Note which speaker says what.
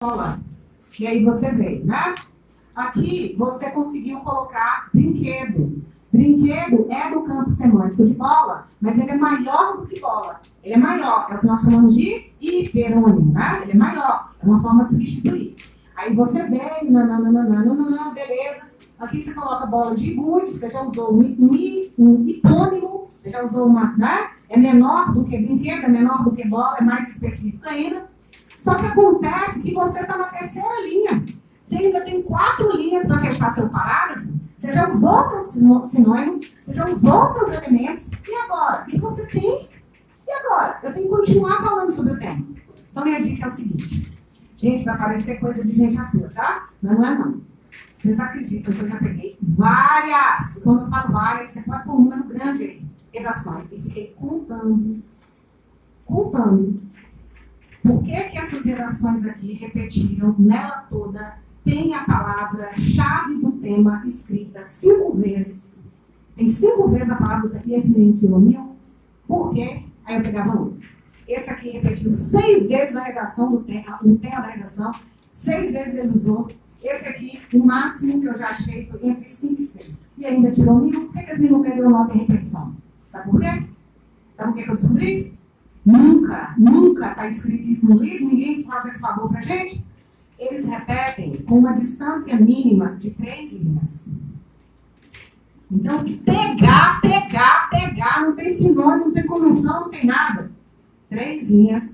Speaker 1: bola. E aí você veio, né? Aqui você conseguiu colocar brinquedo. Brinquedo é do campo semântico de bola, mas ele é maior do que bola. Ele é maior, é o que nós chamamos de hiperônimo, né? Ele é maior, é uma forma de substituir. Aí você vem, nananana, beleza. Aqui você coloca bola de gude, você já usou um, um, um hipônimo, você já usou uma, né? É menor do que brinquedo, é menor do que bola, é mais específico ainda. Só que acontece que você está na terceira linha. Você ainda tem quatro linhas para fechar seu parágrafo. Você já usou seus sinônimos, você já usou seus elementos. E agora? O que você tem? E agora? Eu tenho que continuar falando sobre o tema. Então, minha dica é o seguinte. Gente, vai parecer coisa de gente atua, tá? Mas não é não. Vocês acreditam que eu já peguei várias, quando eu falo várias, pode pôr um número grande aí, redações. E fiquei contando, contando por que, que redações aqui repetiram nela toda? Tem a palavra-chave do tema escrita cinco vezes. Tem cinco vezes a palavra do esse menino tirou mil. Por quê? Aí eu pegava outro. Esse aqui repetiu seis vezes a redação do tema, o tema da redação. Seis vezes ele usou. Esse aqui, o máximo que eu já achei foi entre 5 e 6. E ainda tirou mil. Por que, que esse menino perdeu nota em repetição? Sabe por quê? Sabe por que, que eu descobri? Nunca, nunca está escrito isso no livro, ninguém faz esse favor para gente. Eles repetem com uma distância mínima de três linhas. Então, se pegar, pegar, pegar, não tem sinônimo, não tem conjunção, não tem nada. Três linhas